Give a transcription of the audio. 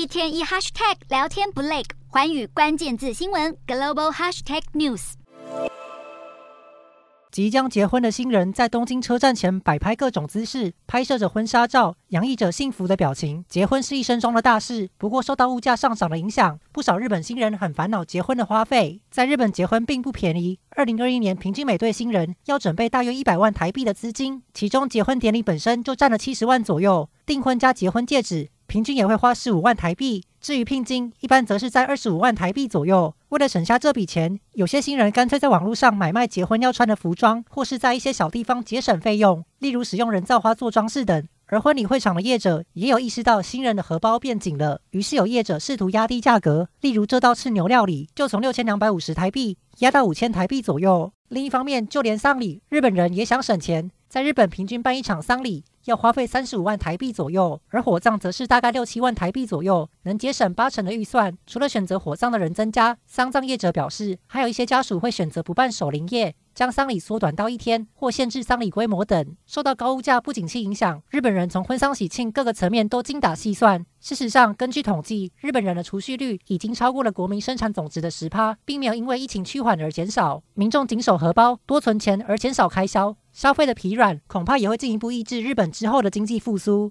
一天一 hashtag 聊天不累，环宇关键字新闻 global hashtag news。即将结婚的新人在东京车站前摆拍各种姿势，拍摄着婚纱照，洋溢着幸福的表情。结婚是一生中的大事，不过受到物价上涨的影响，不少日本新人很烦恼结婚的花费。在日本结婚并不便宜，二零二一年平均每对新人要准备大约一百万台币的资金，其中结婚典礼本身就占了七十万左右，订婚加结婚戒指。平均也会花十五万台币，至于聘金，一般则是在二十五万台币左右。为了省下这笔钱，有些新人干脆在网络上买卖结婚要穿的服装，或是在一些小地方节省费用，例如使用人造花做装饰等。而婚礼会场的业者也有意识到新人的荷包变紧了，于是有业者试图压低价格，例如这道赤牛料理就从六千两百五十台币压到五千台币左右。另一方面，就连丧礼，日本人也想省钱，在日本平均办一场丧礼，要花费三十五万台币左右，而火葬则是大概六七万台币左右，能节省八成的预算。除了选择火葬的人增加，丧葬业者表示，还有一些家属会选择不办守灵夜，将丧礼缩短到一天，或限制丧礼规模等。受到高物价不景气影响，日本人从婚丧喜庆各个层面都精打细算。事实上，根据统计，日本人的储蓄率已经超过了国民生产总值的十趴，并没有因为疫情趋缓而减少。民众紧守荷包，多存钱而减少开销。消费的疲软，恐怕也会进一步抑制日本之后的经济复苏。